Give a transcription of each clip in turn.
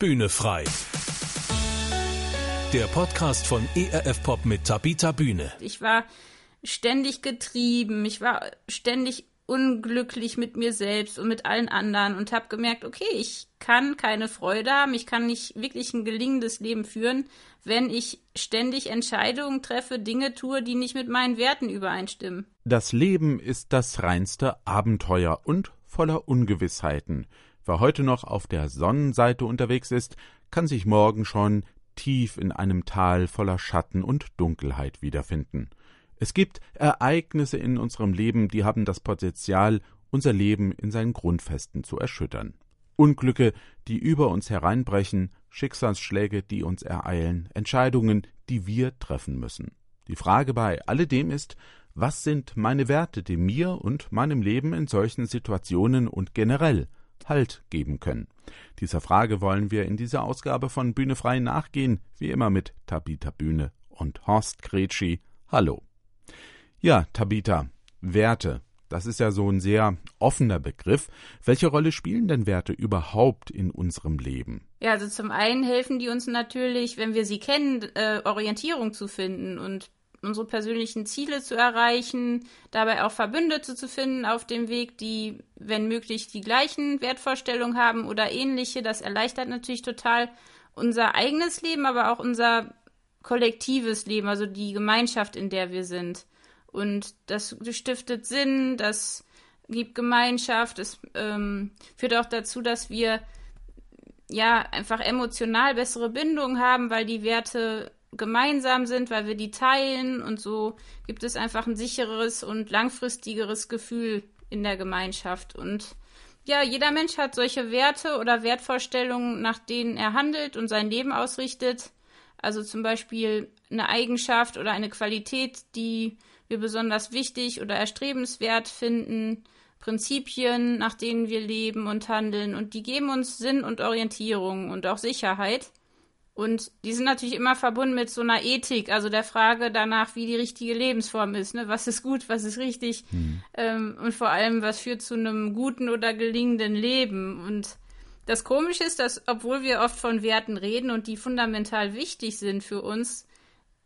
Bühne frei. Der Podcast von ERF Pop mit Tabita Bühne. Ich war ständig getrieben, ich war ständig unglücklich mit mir selbst und mit allen anderen und habe gemerkt, okay, ich kann keine Freude haben, ich kann nicht wirklich ein gelingendes Leben führen, wenn ich ständig Entscheidungen treffe, Dinge tue, die nicht mit meinen Werten übereinstimmen. Das Leben ist das reinste Abenteuer und voller Ungewissheiten. Wer heute noch auf der Sonnenseite unterwegs ist, kann sich morgen schon tief in einem Tal voller Schatten und Dunkelheit wiederfinden. Es gibt Ereignisse in unserem Leben, die haben das Potenzial, unser Leben in seinen Grundfesten zu erschüttern. Unglücke, die über uns hereinbrechen, Schicksalsschläge, die uns ereilen, Entscheidungen, die wir treffen müssen. Die Frage bei alledem ist, was sind meine Werte, die mir und meinem Leben in solchen Situationen und generell Halt geben können? Dieser Frage wollen wir in dieser Ausgabe von Bühne frei nachgehen, wie immer mit Tabita Bühne und Horst Gretschi. Hallo. Ja, Tabita, Werte. Das ist ja so ein sehr offener Begriff. Welche Rolle spielen denn Werte überhaupt in unserem Leben? Ja, also zum einen helfen die uns natürlich, wenn wir sie kennen, äh, Orientierung zu finden und unsere persönlichen Ziele zu erreichen, dabei auch Verbündete zu finden auf dem Weg, die, wenn möglich, die gleichen Wertvorstellungen haben oder ähnliche. Das erleichtert natürlich total unser eigenes Leben, aber auch unser kollektives Leben, also die Gemeinschaft, in der wir sind. Und das stiftet Sinn, das gibt Gemeinschaft, es ähm, führt auch dazu, dass wir ja einfach emotional bessere Bindungen haben, weil die Werte gemeinsam sind, weil wir die teilen und so gibt es einfach ein sicheres und langfristigeres Gefühl in der Gemeinschaft. Und ja, jeder Mensch hat solche Werte oder Wertvorstellungen, nach denen er handelt und sein Leben ausrichtet. Also zum Beispiel eine Eigenschaft oder eine Qualität, die wir besonders wichtig oder erstrebenswert finden, Prinzipien, nach denen wir leben und handeln und die geben uns Sinn und Orientierung und auch Sicherheit. Und die sind natürlich immer verbunden mit so einer Ethik, also der Frage danach, wie die richtige Lebensform ist. Ne? Was ist gut, was ist richtig hm. ähm, und vor allem, was führt zu einem guten oder gelingenden Leben. Und das Komische ist, dass obwohl wir oft von Werten reden und die fundamental wichtig sind für uns,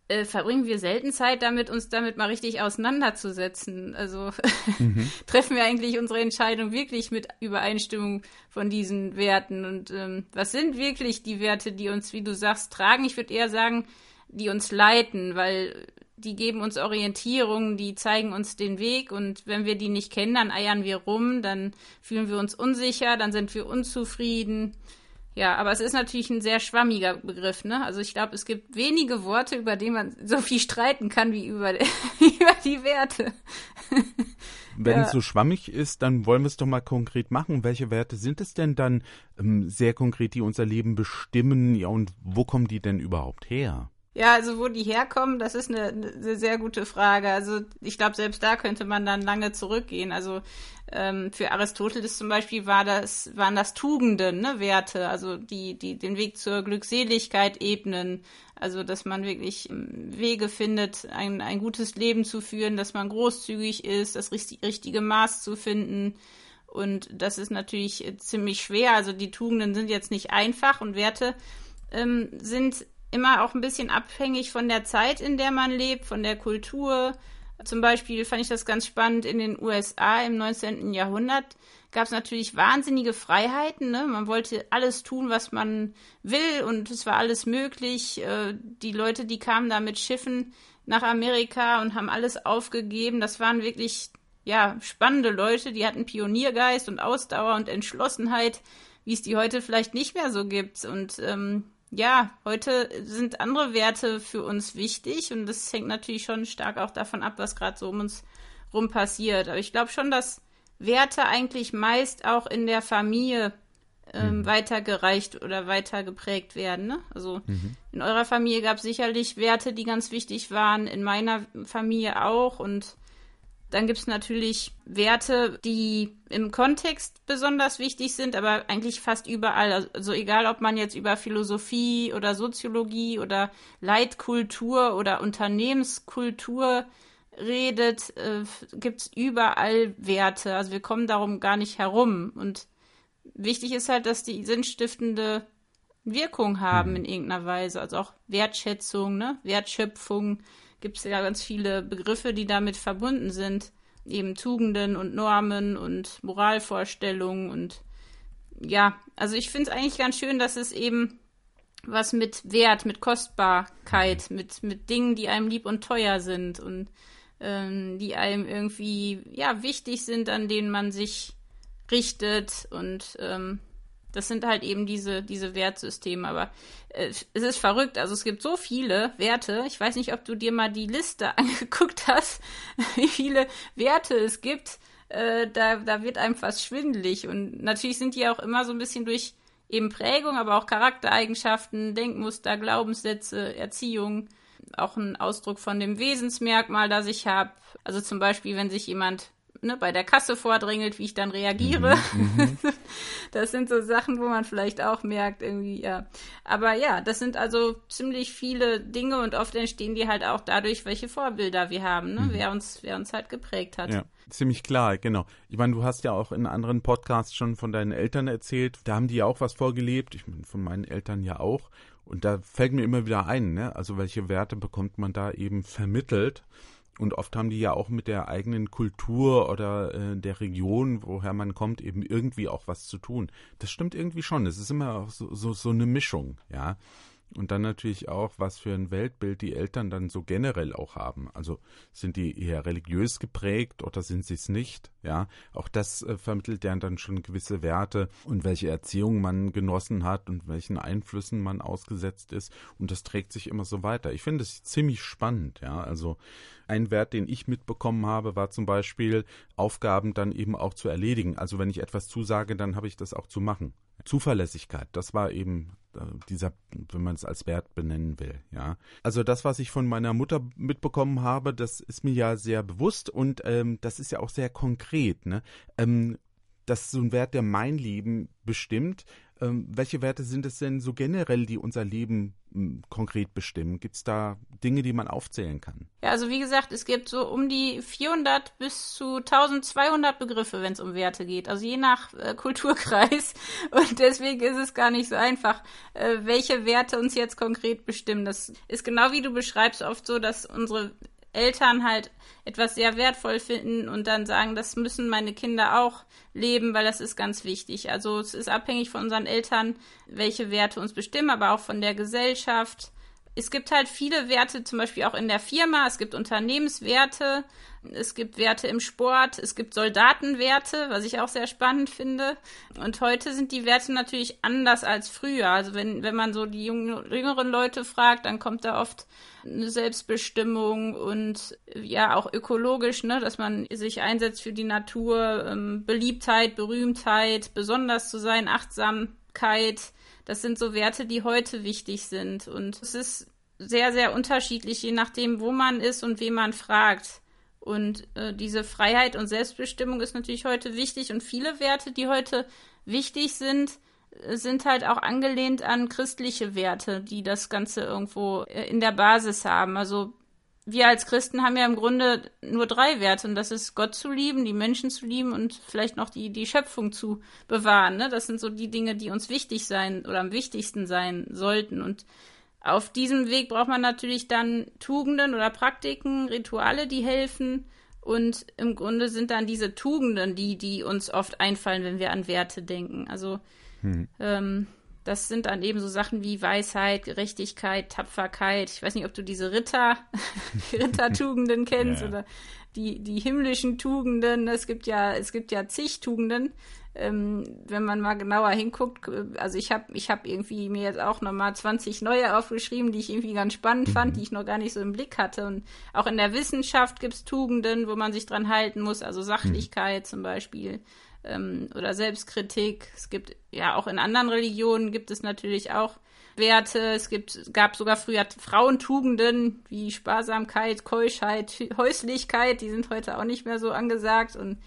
äh, verbringen wir selten Zeit damit, uns damit mal richtig auseinanderzusetzen. Also mhm. treffen wir eigentlich unsere Entscheidung wirklich mit Übereinstimmung von diesen Werten. Und ähm, was sind wirklich die Werte, die uns, wie du sagst, tragen? Ich würde eher sagen, die uns leiten, weil die geben uns Orientierung, die zeigen uns den Weg und wenn wir die nicht kennen, dann eiern wir rum, dann fühlen wir uns unsicher, dann sind wir unzufrieden. Ja, aber es ist natürlich ein sehr schwammiger Begriff, ne? Also ich glaube, es gibt wenige Worte, über die man so viel streiten kann wie über, über die Werte. Wenn ja. es so schwammig ist, dann wollen wir es doch mal konkret machen. Welche Werte sind es denn dann ähm, sehr konkret, die unser Leben bestimmen? Ja, und wo kommen die denn überhaupt her? Ja, also wo die herkommen, das ist eine, eine sehr gute Frage. Also ich glaube, selbst da könnte man dann lange zurückgehen. Also ähm, für Aristoteles zum Beispiel war das, waren das Tugenden, ne, Werte, also die, die den Weg zur Glückseligkeit ebnen. Also dass man wirklich ähm, Wege findet, ein, ein gutes Leben zu führen, dass man großzügig ist, das richtige Maß zu finden. Und das ist natürlich ziemlich schwer. Also die Tugenden sind jetzt nicht einfach und Werte ähm, sind immer auch ein bisschen abhängig von der Zeit, in der man lebt, von der Kultur. Zum Beispiel fand ich das ganz spannend in den USA im 19. Jahrhundert gab es natürlich wahnsinnige Freiheiten. Ne? Man wollte alles tun, was man will und es war alles möglich. Äh, die Leute, die kamen da mit Schiffen nach Amerika und haben alles aufgegeben. Das waren wirklich ja spannende Leute. Die hatten Pioniergeist und Ausdauer und Entschlossenheit, wie es die heute vielleicht nicht mehr so gibt. Und ähm, ja, heute sind andere Werte für uns wichtig und das hängt natürlich schon stark auch davon ab, was gerade so um uns rum passiert. Aber ich glaube schon, dass Werte eigentlich meist auch in der Familie ähm, mhm. weitergereicht oder weiter geprägt werden. Ne? Also mhm. in eurer Familie gab es sicherlich Werte, die ganz wichtig waren, in meiner Familie auch und dann gibt es natürlich Werte, die im Kontext besonders wichtig sind, aber eigentlich fast überall. Also egal, ob man jetzt über Philosophie oder Soziologie oder Leitkultur oder Unternehmenskultur redet, äh, gibt es überall Werte. Also wir kommen darum gar nicht herum. Und wichtig ist halt, dass die sinnstiftende Wirkung haben mhm. in irgendeiner Weise. Also auch Wertschätzung, ne? Wertschöpfung. Gibt es ja ganz viele Begriffe, die damit verbunden sind. Eben Tugenden und Normen und Moralvorstellungen und ja, also ich finde es eigentlich ganz schön, dass es eben was mit Wert, mit Kostbarkeit, mhm. mit, mit Dingen, die einem lieb und teuer sind und ähm, die einem irgendwie ja wichtig sind, an denen man sich richtet und ähm, das sind halt eben diese, diese Wertsysteme. Aber äh, es ist verrückt. Also es gibt so viele Werte. Ich weiß nicht, ob du dir mal die Liste angeguckt hast, wie viele Werte es gibt. Äh, da, da wird einem fast schwindelig. Und natürlich sind die auch immer so ein bisschen durch eben Prägung, aber auch Charaktereigenschaften, Denkmuster, Glaubenssätze, Erziehung, auch ein Ausdruck von dem Wesensmerkmal, das ich habe. Also zum Beispiel, wenn sich jemand ne, bei der Kasse vordringelt, wie ich dann reagiere. Mhm, mhm. das sind so Sachen, wo man vielleicht auch merkt, irgendwie, ja. Aber ja, das sind also ziemlich viele Dinge und oft entstehen die halt auch dadurch, welche Vorbilder wir haben, ne? Mhm. wer, uns, wer uns halt geprägt hat. Ja. Ziemlich klar, genau. Ich meine, du hast ja auch in anderen Podcasts schon von deinen Eltern erzählt. Da haben die ja auch was vorgelebt. Ich meine, von meinen Eltern ja auch. Und da fällt mir immer wieder ein, ne? Also welche Werte bekommt man da eben vermittelt? Und oft haben die ja auch mit der eigenen Kultur oder äh, der Region, woher man kommt, eben irgendwie auch was zu tun. Das stimmt irgendwie schon. Es ist immer so, so, so eine Mischung, ja. Und dann natürlich auch, was für ein Weltbild die Eltern dann so generell auch haben. Also sind die eher religiös geprägt oder sind sie es nicht? Ja, auch das äh, vermittelt ja dann schon gewisse Werte und welche Erziehung man genossen hat und welchen Einflüssen man ausgesetzt ist. Und das trägt sich immer so weiter. Ich finde es ziemlich spannend. Ja, also ein Wert, den ich mitbekommen habe, war zum Beispiel Aufgaben dann eben auch zu erledigen. Also wenn ich etwas zusage, dann habe ich das auch zu machen. Zuverlässigkeit, das war eben äh, dieser, wenn man es als Wert benennen will, ja. Also das, was ich von meiner Mutter mitbekommen habe, das ist mir ja sehr bewusst und ähm, das ist ja auch sehr konkret, ne? Ähm, das ist so ein Wert, der mein Leben bestimmt. Ähm, welche Werte sind es denn so generell, die unser Leben m, konkret bestimmen? Gibt es da Dinge, die man aufzählen kann? Ja, also wie gesagt, es gibt so um die 400 bis zu 1200 Begriffe, wenn es um Werte geht. Also je nach äh, Kulturkreis. Und deswegen ist es gar nicht so einfach, äh, welche Werte uns jetzt konkret bestimmen. Das ist genau wie du beschreibst oft so, dass unsere Eltern halt etwas sehr wertvoll finden und dann sagen, das müssen meine Kinder auch leben, weil das ist ganz wichtig. Also es ist abhängig von unseren Eltern, welche Werte uns bestimmen, aber auch von der Gesellschaft. Es gibt halt viele Werte, zum Beispiel auch in der Firma. Es gibt Unternehmenswerte, es gibt Werte im Sport, es gibt Soldatenwerte, was ich auch sehr spannend finde. Und heute sind die Werte natürlich anders als früher. Also wenn, wenn man so die jüngeren Leute fragt, dann kommt da oft eine Selbstbestimmung und ja auch ökologisch, ne, dass man sich einsetzt für die Natur, ähm, Beliebtheit, Berühmtheit, besonders zu sein, Achtsamkeit. Das sind so Werte, die heute wichtig sind. Und es ist sehr, sehr unterschiedlich, je nachdem, wo man ist und wen man fragt. Und äh, diese Freiheit und Selbstbestimmung ist natürlich heute wichtig und viele Werte, die heute wichtig sind, äh, sind halt auch angelehnt an christliche Werte, die das Ganze irgendwo äh, in der Basis haben. Also wir als Christen haben ja im Grunde nur drei Werte und das ist Gott zu lieben, die Menschen zu lieben und vielleicht noch die, die Schöpfung zu bewahren. Ne? Das sind so die Dinge, die uns wichtig sein oder am wichtigsten sein sollten. Und auf diesem Weg braucht man natürlich dann Tugenden oder Praktiken, Rituale, die helfen. Und im Grunde sind dann diese Tugenden, die, die uns oft einfallen, wenn wir an Werte denken. Also hm. ähm, das sind dann eben so Sachen wie Weisheit, Gerechtigkeit, Tapferkeit. Ich weiß nicht, ob du diese Ritter, Rittertugenden kennst ja. oder die, die himmlischen Tugenden. Es gibt ja, es gibt ja zig Tugenden ähm, wenn man mal genauer hinguckt, also ich habe ich hab irgendwie mir jetzt auch nochmal 20 neue aufgeschrieben, die ich irgendwie ganz spannend mhm. fand, die ich noch gar nicht so im Blick hatte. Und auch in der Wissenschaft gibt's Tugenden, wo man sich dran halten muss, also Sachlichkeit mhm. zum Beispiel ähm, oder Selbstkritik. Es gibt ja auch in anderen Religionen gibt es natürlich auch Werte. Es gibt, gab sogar früher Frauentugenden wie Sparsamkeit, Keuschheit, Häuslichkeit, die sind heute auch nicht mehr so angesagt und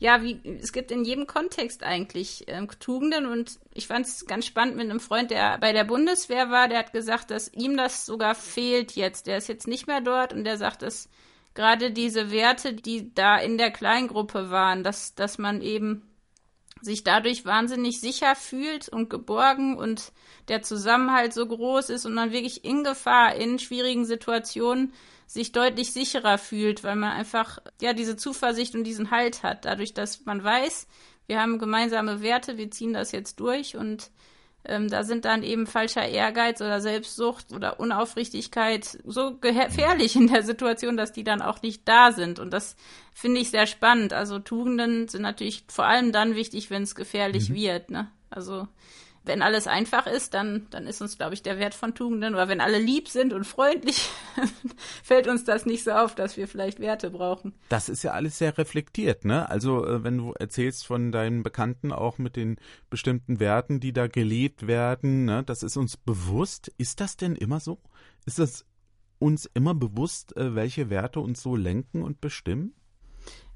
ja, wie, es gibt in jedem Kontext eigentlich ähm, Tugenden und ich fand es ganz spannend mit einem Freund, der bei der Bundeswehr war, der hat gesagt, dass ihm das sogar fehlt jetzt. Der ist jetzt nicht mehr dort und der sagt, dass gerade diese Werte, die da in der Kleingruppe waren, dass, dass man eben sich dadurch wahnsinnig sicher fühlt und geborgen und der Zusammenhalt so groß ist und man wirklich in Gefahr, in schwierigen Situationen sich deutlich sicherer fühlt, weil man einfach ja diese Zuversicht und diesen Halt hat, dadurch, dass man weiß, wir haben gemeinsame Werte, wir ziehen das jetzt durch und ähm, da sind dann eben falscher Ehrgeiz oder Selbstsucht oder Unaufrichtigkeit so gefährlich in der Situation, dass die dann auch nicht da sind. Und das finde ich sehr spannend. Also Tugenden sind natürlich vor allem dann wichtig, wenn es gefährlich mhm. wird. Ne? Also wenn alles einfach ist, dann, dann ist uns, glaube ich, der Wert von Tugenden, oder wenn alle lieb sind und freundlich, fällt uns das nicht so auf, dass wir vielleicht Werte brauchen. Das ist ja alles sehr reflektiert, ne? Also, äh, wenn du erzählst von deinen Bekannten auch mit den bestimmten Werten, die da gelebt werden, ne? Das ist uns bewusst. Ist das denn immer so? Ist das uns immer bewusst, äh, welche Werte uns so lenken und bestimmen?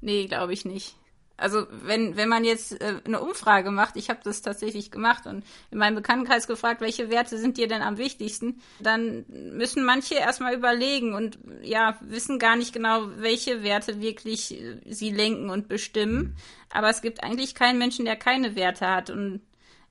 Nee, glaube ich nicht. Also wenn, wenn man jetzt äh, eine Umfrage macht, ich habe das tatsächlich gemacht und in meinem Bekanntenkreis gefragt, welche Werte sind dir denn am wichtigsten, dann müssen manche erstmal überlegen und ja, wissen gar nicht genau, welche Werte wirklich äh, sie lenken und bestimmen. Aber es gibt eigentlich keinen Menschen, der keine Werte hat. Und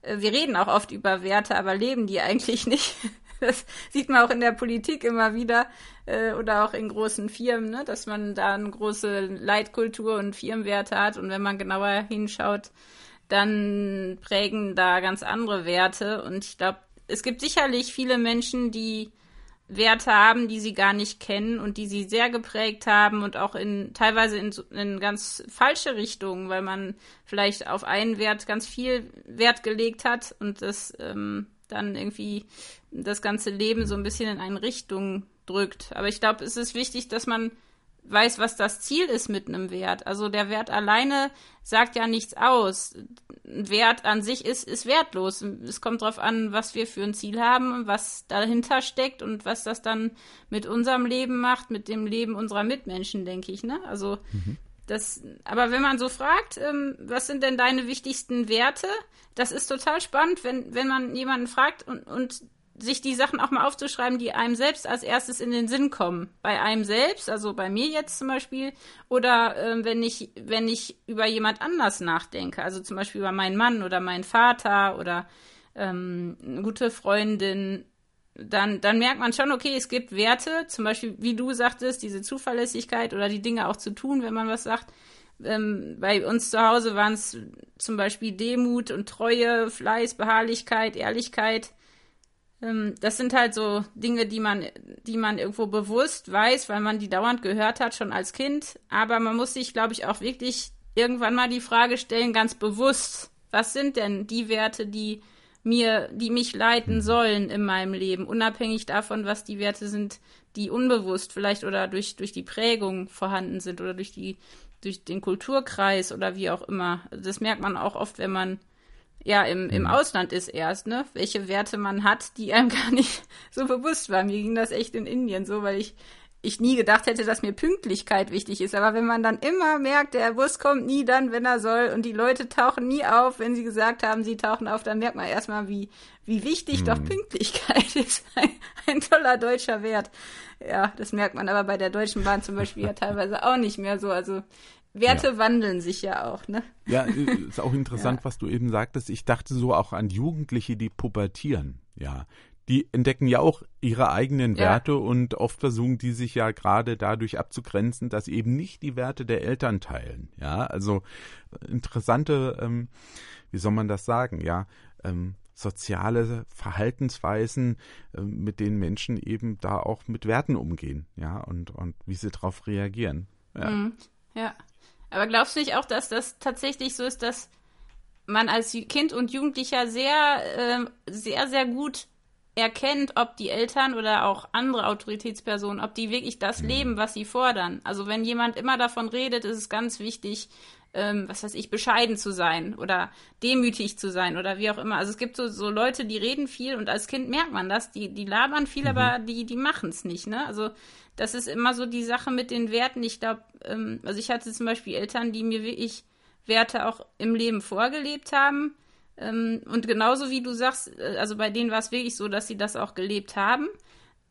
äh, wir reden auch oft über Werte, aber leben die eigentlich nicht. Das sieht man auch in der Politik immer wieder äh, oder auch in großen Firmen, ne, dass man da eine große Leitkultur und Firmenwerte hat. Und wenn man genauer hinschaut, dann prägen da ganz andere Werte. Und ich glaube, es gibt sicherlich viele Menschen, die Werte haben, die sie gar nicht kennen und die sie sehr geprägt haben und auch in teilweise in, in ganz falsche Richtungen, weil man vielleicht auf einen Wert ganz viel Wert gelegt hat und das ähm, dann irgendwie das ganze Leben so ein bisschen in eine Richtung drückt. Aber ich glaube, es ist wichtig, dass man weiß, was das Ziel ist mit einem Wert. Also der Wert alleine sagt ja nichts aus. Ein Wert an sich ist, ist wertlos. Es kommt darauf an, was wir für ein Ziel haben, was dahinter steckt und was das dann mit unserem Leben macht, mit dem Leben unserer Mitmenschen, denke ich. Ne? Also mhm. Das, aber wenn man so fragt, ähm, was sind denn deine wichtigsten Werte, das ist total spannend, wenn, wenn man jemanden fragt und, und sich die Sachen auch mal aufzuschreiben, die einem selbst als erstes in den Sinn kommen. Bei einem selbst, also bei mir jetzt zum Beispiel, oder äh, wenn ich, wenn ich über jemand anders nachdenke, also zum Beispiel über meinen Mann oder meinen Vater oder ähm, eine gute Freundin dann, dann merkt man schon, okay, es gibt Werte, zum Beispiel, wie du sagtest, diese Zuverlässigkeit oder die Dinge auch zu tun, wenn man was sagt. Ähm, bei uns zu Hause waren es zum Beispiel Demut und Treue, Fleiß, Beharrlichkeit, Ehrlichkeit. Ähm, das sind halt so Dinge, die man, die man irgendwo bewusst weiß, weil man die dauernd gehört hat, schon als Kind. Aber man muss sich, glaube ich, auch wirklich irgendwann mal die Frage stellen, ganz bewusst, was sind denn die Werte, die mir, die mich leiten mhm. sollen in meinem Leben, unabhängig davon, was die Werte sind, die unbewusst vielleicht oder durch, durch die Prägung vorhanden sind oder durch die, durch den Kulturkreis oder wie auch immer. Das merkt man auch oft, wenn man ja im, im mhm. Ausland ist erst, ne? Welche Werte man hat, die einem gar nicht so bewusst waren. Mir ging das echt in Indien so, weil ich ich nie gedacht hätte, dass mir Pünktlichkeit wichtig ist. Aber wenn man dann immer merkt, der Bus kommt nie dann, wenn er soll und die Leute tauchen nie auf, wenn sie gesagt haben, sie tauchen auf, dann merkt man erstmal, wie, wie wichtig hm. doch Pünktlichkeit ist. Ein, ein, toller deutscher Wert. Ja, das merkt man aber bei der Deutschen Bahn zum Beispiel ja teilweise auch nicht mehr so. Also Werte ja. wandeln sich ja auch, ne? Ja, ist auch interessant, ja. was du eben sagtest. Ich dachte so auch an Jugendliche, die pubertieren. Ja, die entdecken ja auch ihre eigenen ja. Werte und oft versuchen die sich ja gerade dadurch abzugrenzen, dass sie eben nicht die Werte der Eltern teilen. Ja, also interessante, ähm, wie soll man das sagen, ja, ähm, soziale Verhaltensweisen, äh, mit denen Menschen eben da auch mit Werten umgehen, ja, und, und wie sie darauf reagieren. Ja. Mhm. ja. Aber glaubst du nicht auch, dass das tatsächlich so ist, dass man als Kind und Jugendlicher sehr, äh, sehr, sehr gut erkennt, ob die Eltern oder auch andere Autoritätspersonen, ob die wirklich das mhm. leben, was sie fordern. Also wenn jemand immer davon redet, ist es ganz wichtig, ähm, was weiß ich, bescheiden zu sein oder demütig zu sein oder wie auch immer. Also es gibt so, so Leute, die reden viel und als Kind merkt man das, die, die labern viel, mhm. aber die, die machen es nicht, ne? Also das ist immer so die Sache mit den Werten. Ich glaube, ähm, also ich hatte zum Beispiel Eltern, die mir wirklich Werte auch im Leben vorgelebt haben und genauso wie du sagst, äh, also bei denen war es wirklich so, dass sie das auch gelebt haben.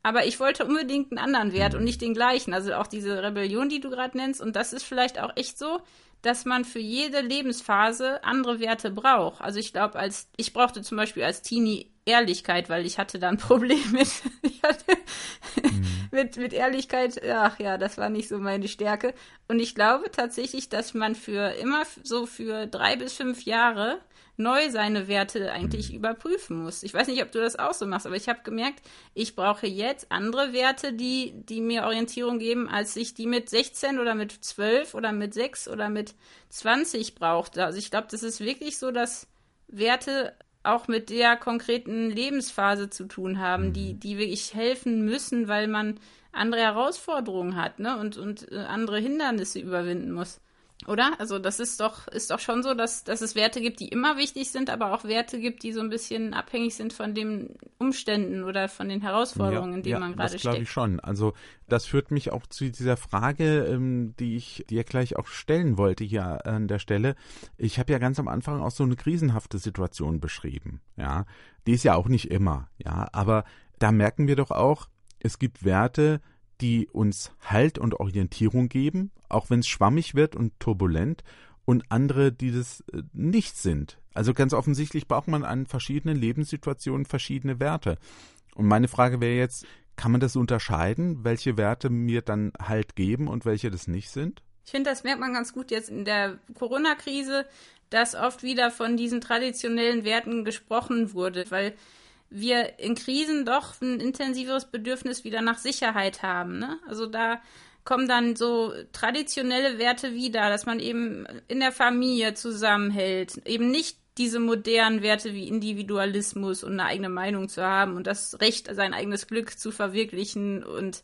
aber ich wollte unbedingt einen anderen Wert und nicht den gleichen. Also auch diese Rebellion, die du gerade nennst. Und das ist vielleicht auch echt so, dass man für jede Lebensphase andere Werte braucht. Also ich glaube, als ich brauchte zum Beispiel als Teenie Ehrlichkeit, weil ich hatte da ein Problem mit, mhm. mit, mit Ehrlichkeit. Ach ja, das war nicht so meine Stärke. Und ich glaube tatsächlich, dass man für immer so für drei bis fünf Jahre neu seine Werte eigentlich mhm. überprüfen muss. Ich weiß nicht, ob du das auch so machst, aber ich habe gemerkt, ich brauche jetzt andere Werte, die, die mir Orientierung geben, als ich die mit 16 oder mit 12 oder mit 6 oder mit 20 brauchte. Also ich glaube, das ist wirklich so, dass Werte auch mit der konkreten Lebensphase zu tun haben, die, mhm. die wirklich helfen müssen, weil man andere Herausforderungen hat ne? und, und äh, andere Hindernisse überwinden muss. Oder? Also das ist doch, ist doch schon so, dass, dass es Werte gibt, die immer wichtig sind, aber auch Werte gibt, die so ein bisschen abhängig sind von den Umständen oder von den Herausforderungen, ja, in denen ja, man gerade steckt. Das glaube ich schon. Also das führt mich auch zu dieser Frage, ähm, die ich dir gleich auch stellen wollte hier an der Stelle. Ich habe ja ganz am Anfang auch so eine krisenhafte Situation beschrieben. Ja, die ist ja auch nicht immer. Ja, aber da merken wir doch auch, es gibt Werte, die uns Halt und Orientierung geben, auch wenn es schwammig wird und turbulent, und andere, die das äh, nicht sind. Also ganz offensichtlich braucht man an verschiedenen Lebenssituationen verschiedene Werte. Und meine Frage wäre jetzt, kann man das unterscheiden, welche Werte mir dann Halt geben und welche das nicht sind? Ich finde, das merkt man ganz gut jetzt in der Corona-Krise, dass oft wieder von diesen traditionellen Werten gesprochen wurde, weil wir in Krisen doch ein intensiveres Bedürfnis wieder nach Sicherheit haben. Ne? Also da kommen dann so traditionelle Werte wieder, dass man eben in der Familie zusammenhält, eben nicht diese modernen Werte wie Individualismus und eine eigene Meinung zu haben und das Recht, sein eigenes Glück zu verwirklichen und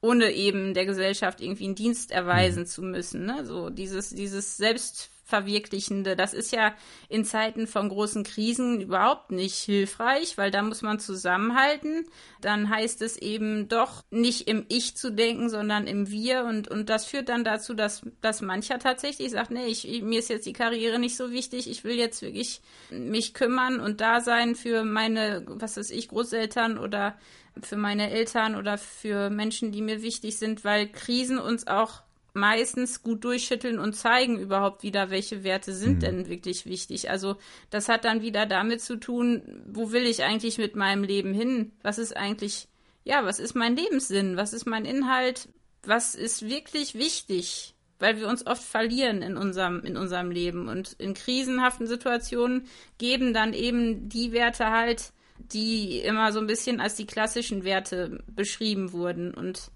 ohne eben der Gesellschaft irgendwie einen Dienst erweisen mhm. zu müssen. Ne? So dieses, dieses Selbst Verwirklichende. Das ist ja in Zeiten von großen Krisen überhaupt nicht hilfreich, weil da muss man zusammenhalten. Dann heißt es eben doch nicht im Ich zu denken, sondern im Wir. Und, und das führt dann dazu, dass, dass mancher tatsächlich sagt, nee, ich, mir ist jetzt die Karriere nicht so wichtig. Ich will jetzt wirklich mich kümmern und da sein für meine, was weiß ich, Großeltern oder für meine Eltern oder für Menschen, die mir wichtig sind, weil Krisen uns auch meistens gut durchschütteln und zeigen überhaupt wieder, welche Werte sind mhm. denn wirklich wichtig. Also das hat dann wieder damit zu tun, wo will ich eigentlich mit meinem Leben hin? Was ist eigentlich, ja, was ist mein Lebenssinn? Was ist mein Inhalt? Was ist wirklich wichtig? Weil wir uns oft verlieren in unserem, in unserem Leben. Und in krisenhaften Situationen geben dann eben die Werte halt, die immer so ein bisschen als die klassischen Werte beschrieben wurden. Und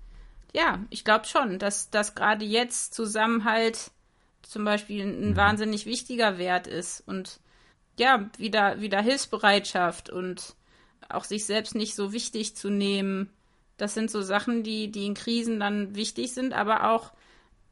ja, ich glaube schon, dass, dass gerade jetzt Zusammenhalt zum Beispiel ein mhm. wahnsinnig wichtiger Wert ist und ja, wieder, wieder Hilfsbereitschaft und auch sich selbst nicht so wichtig zu nehmen. Das sind so Sachen, die, die in Krisen dann wichtig sind, aber auch,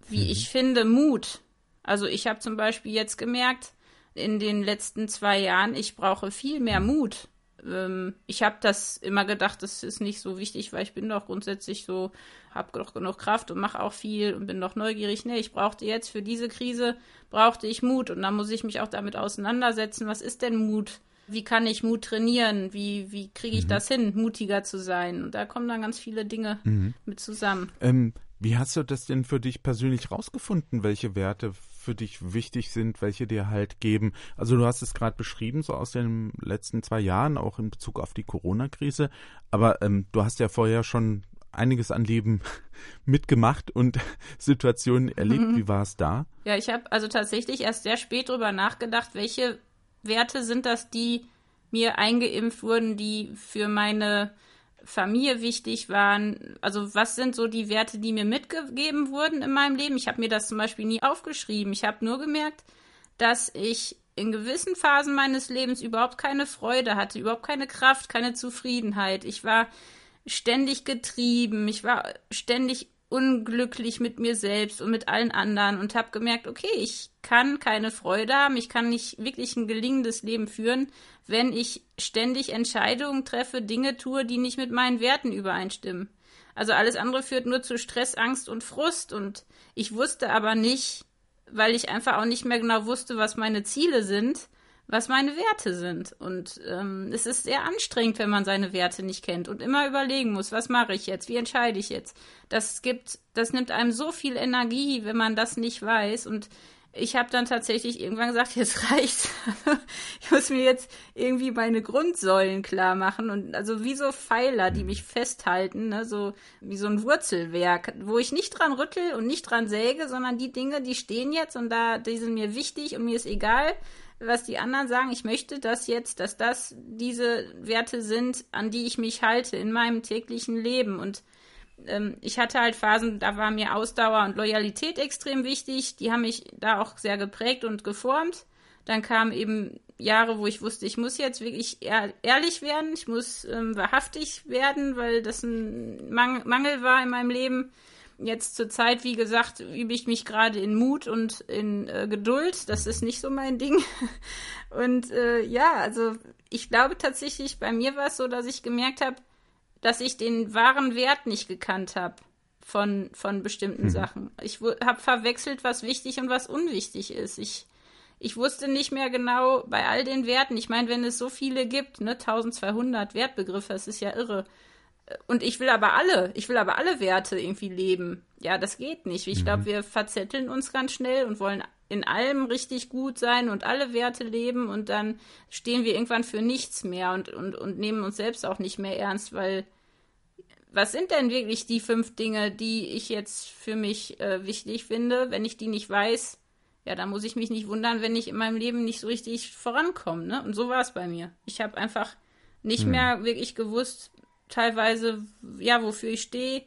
wie mhm. ich finde, Mut. Also ich habe zum Beispiel jetzt gemerkt, in den letzten zwei Jahren, ich brauche viel mehr Mut ähm, ich habe das immer gedacht, das ist nicht so wichtig, weil ich bin doch grundsätzlich so, habe doch genug Kraft und mache auch viel und bin doch neugierig. Nee, ich brauchte jetzt für diese Krise, brauchte ich Mut und dann muss ich mich auch damit auseinandersetzen, was ist denn Mut? Wie kann ich Mut trainieren? Wie, wie kriege ich mhm. das hin, mutiger zu sein? Und da kommen dann ganz viele Dinge mhm. mit zusammen. Ähm, wie hast du das denn für dich persönlich rausgefunden, welche Werte für dich wichtig sind, welche dir halt geben? Also du hast es gerade beschrieben, so aus den letzten zwei Jahren, auch in Bezug auf die Corona-Krise. Aber ähm, du hast ja vorher schon einiges an Leben mitgemacht und Situationen erlebt. Mhm. Wie war es da? Ja, ich habe also tatsächlich erst sehr spät darüber nachgedacht, welche Werte sind das, die mir eingeimpft wurden, die für meine Familie wichtig waren. Also was sind so die Werte, die mir mitgegeben wurden in meinem Leben? Ich habe mir das zum Beispiel nie aufgeschrieben. Ich habe nur gemerkt, dass ich in gewissen Phasen meines Lebens überhaupt keine Freude hatte, überhaupt keine Kraft, keine Zufriedenheit. Ich war ständig getrieben, ich war ständig unglücklich mit mir selbst und mit allen anderen und habe gemerkt, okay, ich kann keine Freude haben, ich kann nicht wirklich ein gelingendes Leben führen, wenn ich ständig Entscheidungen treffe, Dinge tue, die nicht mit meinen Werten übereinstimmen. Also alles andere führt nur zu Stress, Angst und Frust und ich wusste aber nicht, weil ich einfach auch nicht mehr genau wusste, was meine Ziele sind, was meine Werte sind. Und ähm, es ist sehr anstrengend, wenn man seine Werte nicht kennt und immer überlegen muss, was mache ich jetzt, wie entscheide ich jetzt. Das gibt, das nimmt einem so viel Energie, wenn man das nicht weiß. Und ich habe dann tatsächlich irgendwann gesagt, jetzt reicht's. ich muss mir jetzt irgendwie meine Grundsäulen klar machen und also wie so Pfeiler, die mich festhalten, ne? so wie so ein Wurzelwerk, wo ich nicht dran rüttel und nicht dran säge, sondern die Dinge, die stehen jetzt und da die sind mir wichtig und mir ist egal, was die anderen sagen. Ich möchte, dass jetzt, dass das diese Werte sind, an die ich mich halte in meinem täglichen Leben und ähm, ich hatte halt Phasen, da war mir Ausdauer und Loyalität extrem wichtig. Die haben mich da auch sehr geprägt und geformt. Dann kamen eben Jahre, wo ich wusste, ich muss jetzt wirklich ehrlich werden, ich muss ähm, wahrhaftig werden, weil das ein Mang Mangel war in meinem Leben. Jetzt zur Zeit, wie gesagt, übe ich mich gerade in Mut und in äh, Geduld. Das ist nicht so mein Ding. Und äh, ja, also ich glaube tatsächlich, bei mir war es so, dass ich gemerkt habe, dass ich den wahren Wert nicht gekannt habe von, von bestimmten mhm. Sachen. Ich habe verwechselt, was wichtig und was unwichtig ist. Ich, ich wusste nicht mehr genau bei all den Werten. Ich meine, wenn es so viele gibt, ne, 1200 Wertbegriffe, das ist ja irre. Und ich will aber alle, ich will aber alle Werte irgendwie leben. Ja, das geht nicht. Ich mhm. glaube, wir verzetteln uns ganz schnell und wollen in allem richtig gut sein und alle Werte leben und dann stehen wir irgendwann für nichts mehr und, und, und nehmen uns selbst auch nicht mehr ernst, weil was sind denn wirklich die fünf Dinge, die ich jetzt für mich äh, wichtig finde? Wenn ich die nicht weiß, ja, dann muss ich mich nicht wundern, wenn ich in meinem Leben nicht so richtig vorankomme. Ne? Und so war es bei mir. Ich habe einfach nicht hm. mehr wirklich gewusst, teilweise, ja, wofür ich stehe.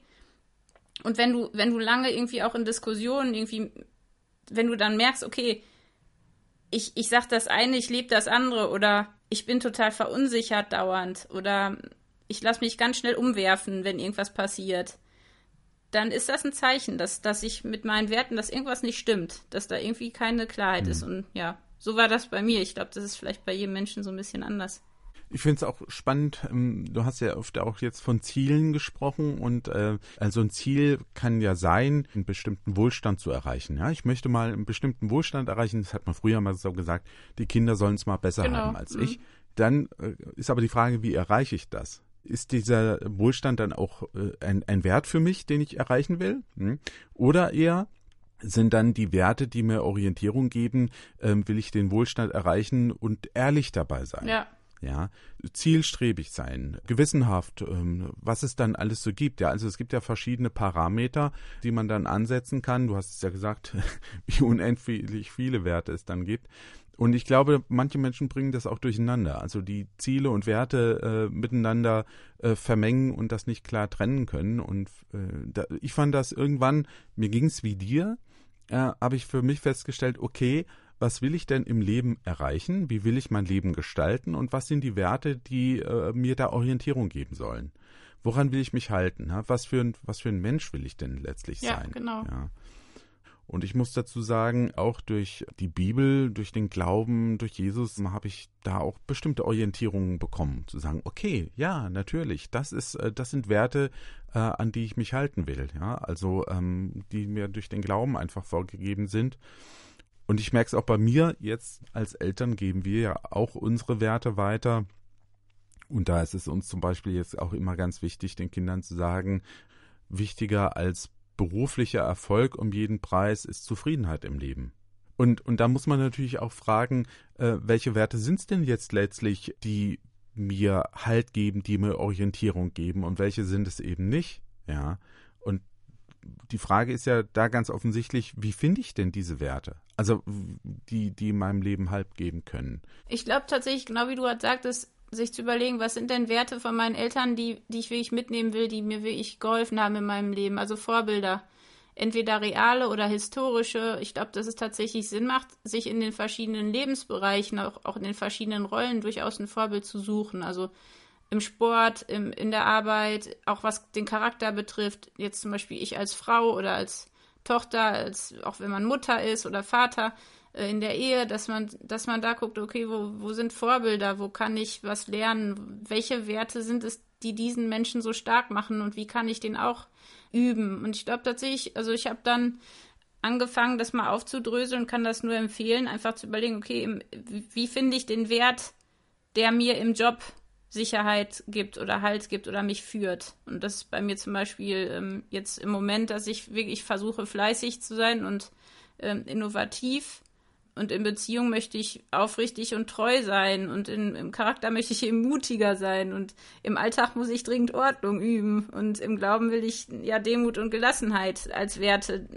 Und wenn du, wenn du lange irgendwie auch in Diskussionen irgendwie, wenn du dann merkst, okay, ich, ich sag das eine, ich lebe das andere oder ich bin total verunsichert dauernd oder ich lasse mich ganz schnell umwerfen, wenn irgendwas passiert, dann ist das ein Zeichen, dass, dass ich mit meinen Werten, dass irgendwas nicht stimmt, dass da irgendwie keine Klarheit mhm. ist. Und ja, so war das bei mir. Ich glaube, das ist vielleicht bei jedem Menschen so ein bisschen anders. Ich finde es auch spannend, ähm, du hast ja oft auch jetzt von Zielen gesprochen und äh, also ein Ziel kann ja sein, einen bestimmten Wohlstand zu erreichen. Ja, ich möchte mal einen bestimmten Wohlstand erreichen, das hat man früher mal so gesagt, die Kinder sollen es mal besser genau. haben als mhm. ich. Dann äh, ist aber die Frage, wie erreiche ich das? ist dieser Wohlstand dann auch äh, ein, ein Wert für mich, den ich erreichen will? Hm? Oder eher sind dann die Werte, die mir Orientierung geben, ähm, will ich den Wohlstand erreichen und ehrlich dabei sein? Ja. Ja, zielstrebig sein, gewissenhaft, ähm, was es dann alles so gibt. Ja, also es gibt ja verschiedene Parameter, die man dann ansetzen kann. Du hast es ja gesagt, wie unendlich viele Werte es dann gibt. Und ich glaube, manche Menschen bringen das auch durcheinander. Also die Ziele und Werte äh, miteinander äh, vermengen und das nicht klar trennen können. Und äh, da, ich fand das irgendwann, mir ging es wie dir, äh, habe ich für mich festgestellt, okay, was will ich denn im Leben erreichen? Wie will ich mein Leben gestalten? Und was sind die Werte, die äh, mir da Orientierung geben sollen? Woran will ich mich halten? Was für ein, was für ein Mensch will ich denn letztlich ja, sein? Genau. Ja. Und ich muss dazu sagen, auch durch die Bibel, durch den Glauben, durch Jesus habe ich da auch bestimmte Orientierungen bekommen, zu sagen, okay, ja, natürlich, das ist, äh, das sind Werte, äh, an die ich mich halten will, ja, also ähm, die mir durch den Glauben einfach vorgegeben sind. Und ich merke es auch bei mir jetzt als Eltern geben wir ja auch unsere Werte weiter. Und da ist es uns zum Beispiel jetzt auch immer ganz wichtig, den Kindern zu sagen, wichtiger als beruflicher Erfolg um jeden Preis ist Zufriedenheit im Leben. Und, und da muss man natürlich auch fragen, äh, welche Werte sind es denn jetzt letztlich, die mir Halt geben, die mir Orientierung geben und welche sind es eben nicht? Ja. Die Frage ist ja da ganz offensichtlich, wie finde ich denn diese Werte? Also die, die meinem Leben Halt geben können. Ich glaube tatsächlich, genau wie du gerade sagtest, sich zu überlegen, was sind denn Werte von meinen Eltern, die, die ich wirklich mitnehmen will, die mir wirklich geholfen haben in meinem Leben. Also Vorbilder. Entweder reale oder historische. Ich glaube, dass es tatsächlich Sinn macht, sich in den verschiedenen Lebensbereichen, auch, auch in den verschiedenen Rollen durchaus ein Vorbild zu suchen. Also im Sport, im, in der Arbeit, auch was den Charakter betrifft. Jetzt zum Beispiel ich als Frau oder als Tochter, als, auch wenn man Mutter ist oder Vater äh, in der Ehe, dass man, dass man da guckt, okay, wo, wo sind Vorbilder, wo kann ich was lernen, welche Werte sind es, die diesen Menschen so stark machen und wie kann ich den auch üben. Und ich glaube tatsächlich, also ich habe dann angefangen, das mal aufzudröseln und kann das nur empfehlen, einfach zu überlegen, okay, wie, wie finde ich den Wert, der mir im Job Sicherheit gibt oder Halt gibt oder mich führt. Und das ist bei mir zum Beispiel ähm, jetzt im Moment, dass ich wirklich versuche, fleißig zu sein und ähm, innovativ. Und in Beziehung möchte ich aufrichtig und treu sein. Und in, im Charakter möchte ich eben mutiger sein. Und im Alltag muss ich dringend Ordnung üben. Und im Glauben will ich ja Demut und Gelassenheit als Werte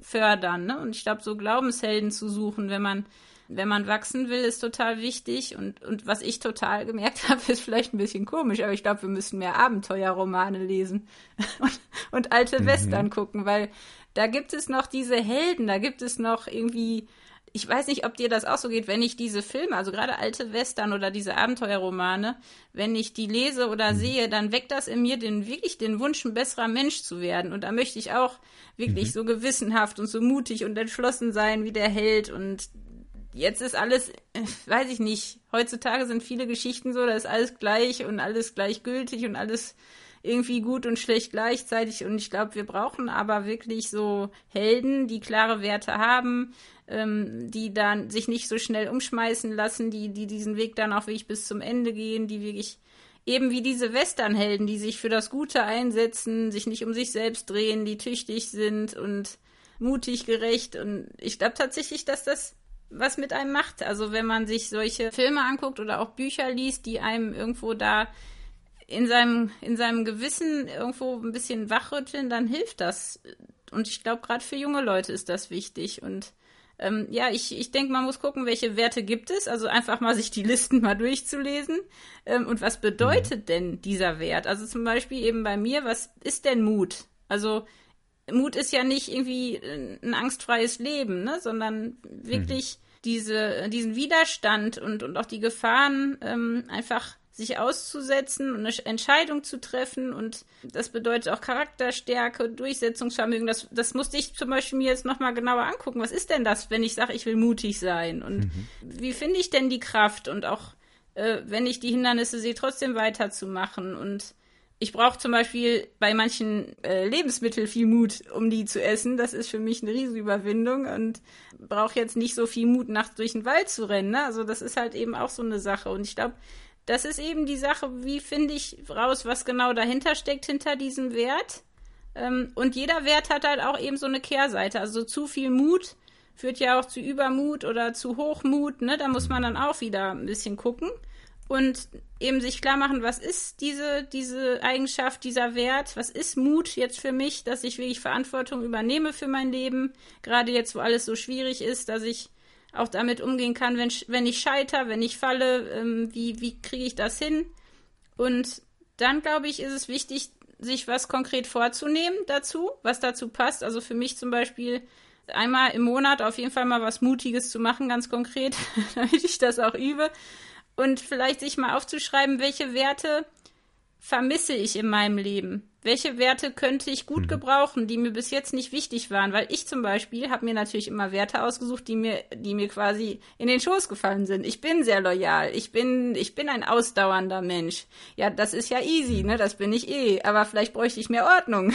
fördern. Ne? Und ich glaube, so Glaubenshelden zu suchen, wenn man wenn man wachsen will, ist total wichtig. Und, und was ich total gemerkt habe, ist vielleicht ein bisschen komisch, aber ich glaube, wir müssen mehr Abenteuerromane lesen und, und alte mhm. Western gucken, weil da gibt es noch diese Helden, da gibt es noch irgendwie ich weiß nicht, ob dir das auch so geht, wenn ich diese Filme, also gerade alte Western oder diese Abenteuerromane, wenn ich die lese oder mhm. sehe, dann weckt das in mir den wirklich den Wunsch, ein besserer Mensch zu werden. Und da möchte ich auch wirklich mhm. so gewissenhaft und so mutig und entschlossen sein wie der Held und jetzt ist alles, weiß ich nicht, heutzutage sind viele Geschichten so, da ist alles gleich und alles gleichgültig und alles irgendwie gut und schlecht gleichzeitig. Und ich glaube, wir brauchen aber wirklich so Helden, die klare Werte haben, ähm, die dann sich nicht so schnell umschmeißen lassen, die, die diesen Weg dann auch wirklich bis zum Ende gehen, die wirklich eben wie diese Westernhelden, die sich für das Gute einsetzen, sich nicht um sich selbst drehen, die tüchtig sind und mutig, gerecht. Und ich glaube tatsächlich, dass das was mit einem macht. Also wenn man sich solche Filme anguckt oder auch Bücher liest, die einem irgendwo da in seinem, in seinem Gewissen irgendwo ein bisschen wachrütteln, dann hilft das. Und ich glaube, gerade für junge Leute ist das wichtig. Und ähm, ja, ich, ich denke, man muss gucken, welche Werte gibt es. Also einfach mal sich die Listen mal durchzulesen. Ähm, und was bedeutet mhm. denn dieser Wert? Also zum Beispiel eben bei mir, was ist denn Mut? Also Mut ist ja nicht irgendwie äh, ein angstfreies Leben, ne? sondern wirklich mhm. diese, diesen Widerstand und, und auch die Gefahren ähm, einfach sich auszusetzen und eine Entscheidung zu treffen. Und das bedeutet auch Charakterstärke, Durchsetzungsvermögen. Das, das musste ich zum Beispiel mir jetzt nochmal genauer angucken. Was ist denn das, wenn ich sage, ich will mutig sein? Und mhm. wie finde ich denn die Kraft? Und auch, äh, wenn ich die Hindernisse sehe, trotzdem weiterzumachen. Und ich brauche zum Beispiel bei manchen äh, Lebensmitteln viel Mut, um die zu essen. Das ist für mich eine Riesenüberwindung und brauche jetzt nicht so viel Mut, nachts durch den Wald zu rennen. Ne? Also das ist halt eben auch so eine Sache. Und ich glaube, das ist eben die Sache, wie finde ich raus, was genau dahinter steckt, hinter diesem Wert. Ähm, und jeder Wert hat halt auch eben so eine Kehrseite. Also zu viel Mut führt ja auch zu Übermut oder zu Hochmut. Ne? Da muss man dann auch wieder ein bisschen gucken und eben sich klar machen, was ist diese, diese Eigenschaft, dieser Wert, was ist Mut jetzt für mich, dass ich wirklich Verantwortung übernehme für mein Leben, gerade jetzt, wo alles so schwierig ist, dass ich auch damit umgehen kann, wenn, wenn ich scheiter, wenn ich falle, ähm, wie, wie kriege ich das hin? Und dann, glaube ich, ist es wichtig, sich was konkret vorzunehmen dazu, was dazu passt. Also für mich zum Beispiel einmal im Monat auf jeden Fall mal was Mutiges zu machen, ganz konkret, damit ich das auch übe und vielleicht sich mal aufzuschreiben, welche Werte vermisse ich in meinem Leben? Welche Werte könnte ich gut mhm. gebrauchen, die mir bis jetzt nicht wichtig waren? Weil ich zum Beispiel habe mir natürlich immer Werte ausgesucht, die mir, die mir quasi in den Schoß gefallen sind. Ich bin sehr loyal. Ich bin, ich bin ein ausdauernder Mensch. Ja, das ist ja easy, ne? Das bin ich eh. Aber vielleicht bräuchte ich mehr Ordnung.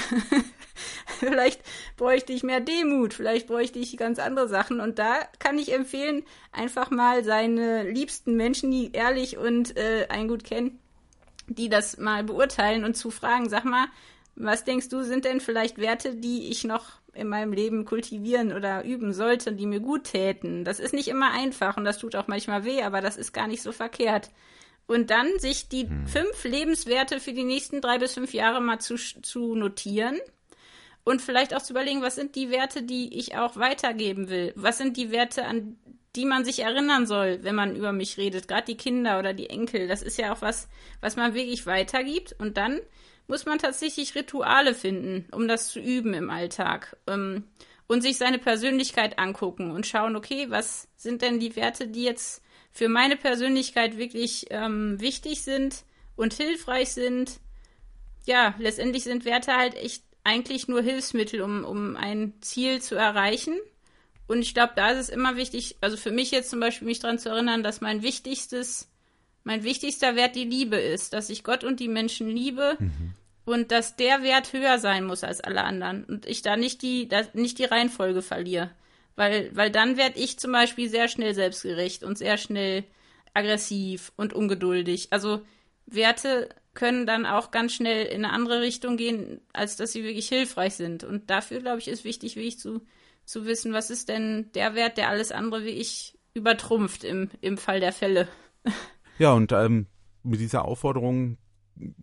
vielleicht bräuchte ich mehr Demut. Vielleicht bräuchte ich ganz andere Sachen. Und da kann ich empfehlen, einfach mal seine liebsten Menschen, die ehrlich und äh, einen gut kennen, die das mal beurteilen und zu fragen, sag mal, was denkst du, sind denn vielleicht Werte, die ich noch in meinem Leben kultivieren oder üben sollte, die mir gut täten? Das ist nicht immer einfach und das tut auch manchmal weh, aber das ist gar nicht so verkehrt. Und dann sich die hm. fünf Lebenswerte für die nächsten drei bis fünf Jahre mal zu, zu notieren und vielleicht auch zu überlegen, was sind die Werte, die ich auch weitergeben will? Was sind die Werte, an die man sich erinnern soll, wenn man über mich redet, gerade die Kinder oder die Enkel. Das ist ja auch was, was man wirklich weitergibt. Und dann muss man tatsächlich Rituale finden, um das zu üben im Alltag. Ähm, und sich seine Persönlichkeit angucken und schauen, okay, was sind denn die Werte, die jetzt für meine Persönlichkeit wirklich ähm, wichtig sind und hilfreich sind. Ja, letztendlich sind Werte halt echt eigentlich nur Hilfsmittel, um, um ein Ziel zu erreichen. Und ich glaube, da ist es immer wichtig, also für mich jetzt zum Beispiel mich daran zu erinnern, dass mein wichtigstes, mein wichtigster Wert die Liebe ist, dass ich Gott und die Menschen liebe. Mhm. und dass der Wert höher sein muss als alle anderen und ich da nicht die, da nicht die Reihenfolge verliere. Weil, weil dann werde ich zum Beispiel sehr schnell selbstgerecht und sehr schnell aggressiv und ungeduldig. Also Werte können dann auch ganz schnell in eine andere Richtung gehen, als dass sie wirklich hilfreich sind. Und dafür, glaube ich, ist wichtig, wie ich zu, zu wissen, was ist denn der Wert, der alles andere wie ich übertrumpft im, im Fall der Fälle. Ja, und ähm, mit dieser Aufforderung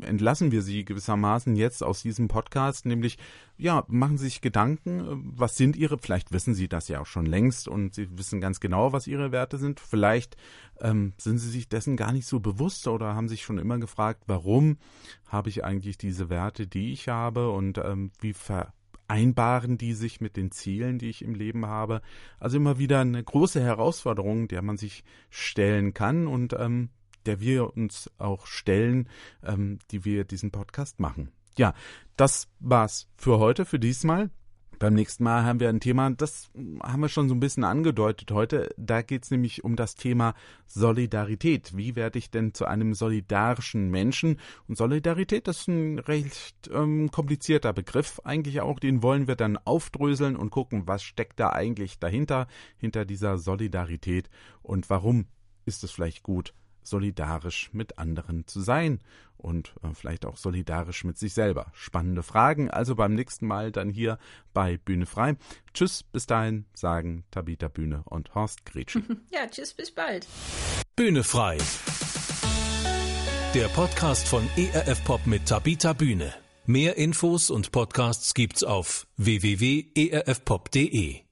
entlassen wir Sie gewissermaßen jetzt aus diesem Podcast, nämlich, ja, machen Sie sich Gedanken, was sind Ihre, vielleicht wissen Sie das ja auch schon längst und Sie wissen ganz genau, was Ihre Werte sind. Vielleicht ähm, sind Sie sich dessen gar nicht so bewusst oder haben sich schon immer gefragt, warum habe ich eigentlich diese Werte, die ich habe und ähm, wie vereinbaren die sich mit den Zielen, die ich im Leben habe. Also immer wieder eine große Herausforderung, der man sich stellen kann und ähm, der wir uns auch stellen, ähm, die wir diesen Podcast machen. Ja, das war's für heute, für diesmal. Beim nächsten Mal haben wir ein Thema, das haben wir schon so ein bisschen angedeutet heute. Da geht es nämlich um das Thema Solidarität. Wie werde ich denn zu einem solidarischen Menschen? Und Solidarität ist ein recht ähm, komplizierter Begriff eigentlich auch. Den wollen wir dann aufdröseln und gucken, was steckt da eigentlich dahinter, hinter dieser Solidarität und warum ist es vielleicht gut, solidarisch mit anderen zu sein und äh, vielleicht auch solidarisch mit sich selber. Spannende Fragen, also beim nächsten Mal dann hier bei Bühne frei. Tschüss, bis dahin sagen Tabita Bühne und Horst Gretchen. Ja, tschüss, bis bald. Bühne frei. Der Podcast von ERF Pop mit Tabita Bühne. Mehr Infos und Podcasts gibt's auf www.erfpop.de.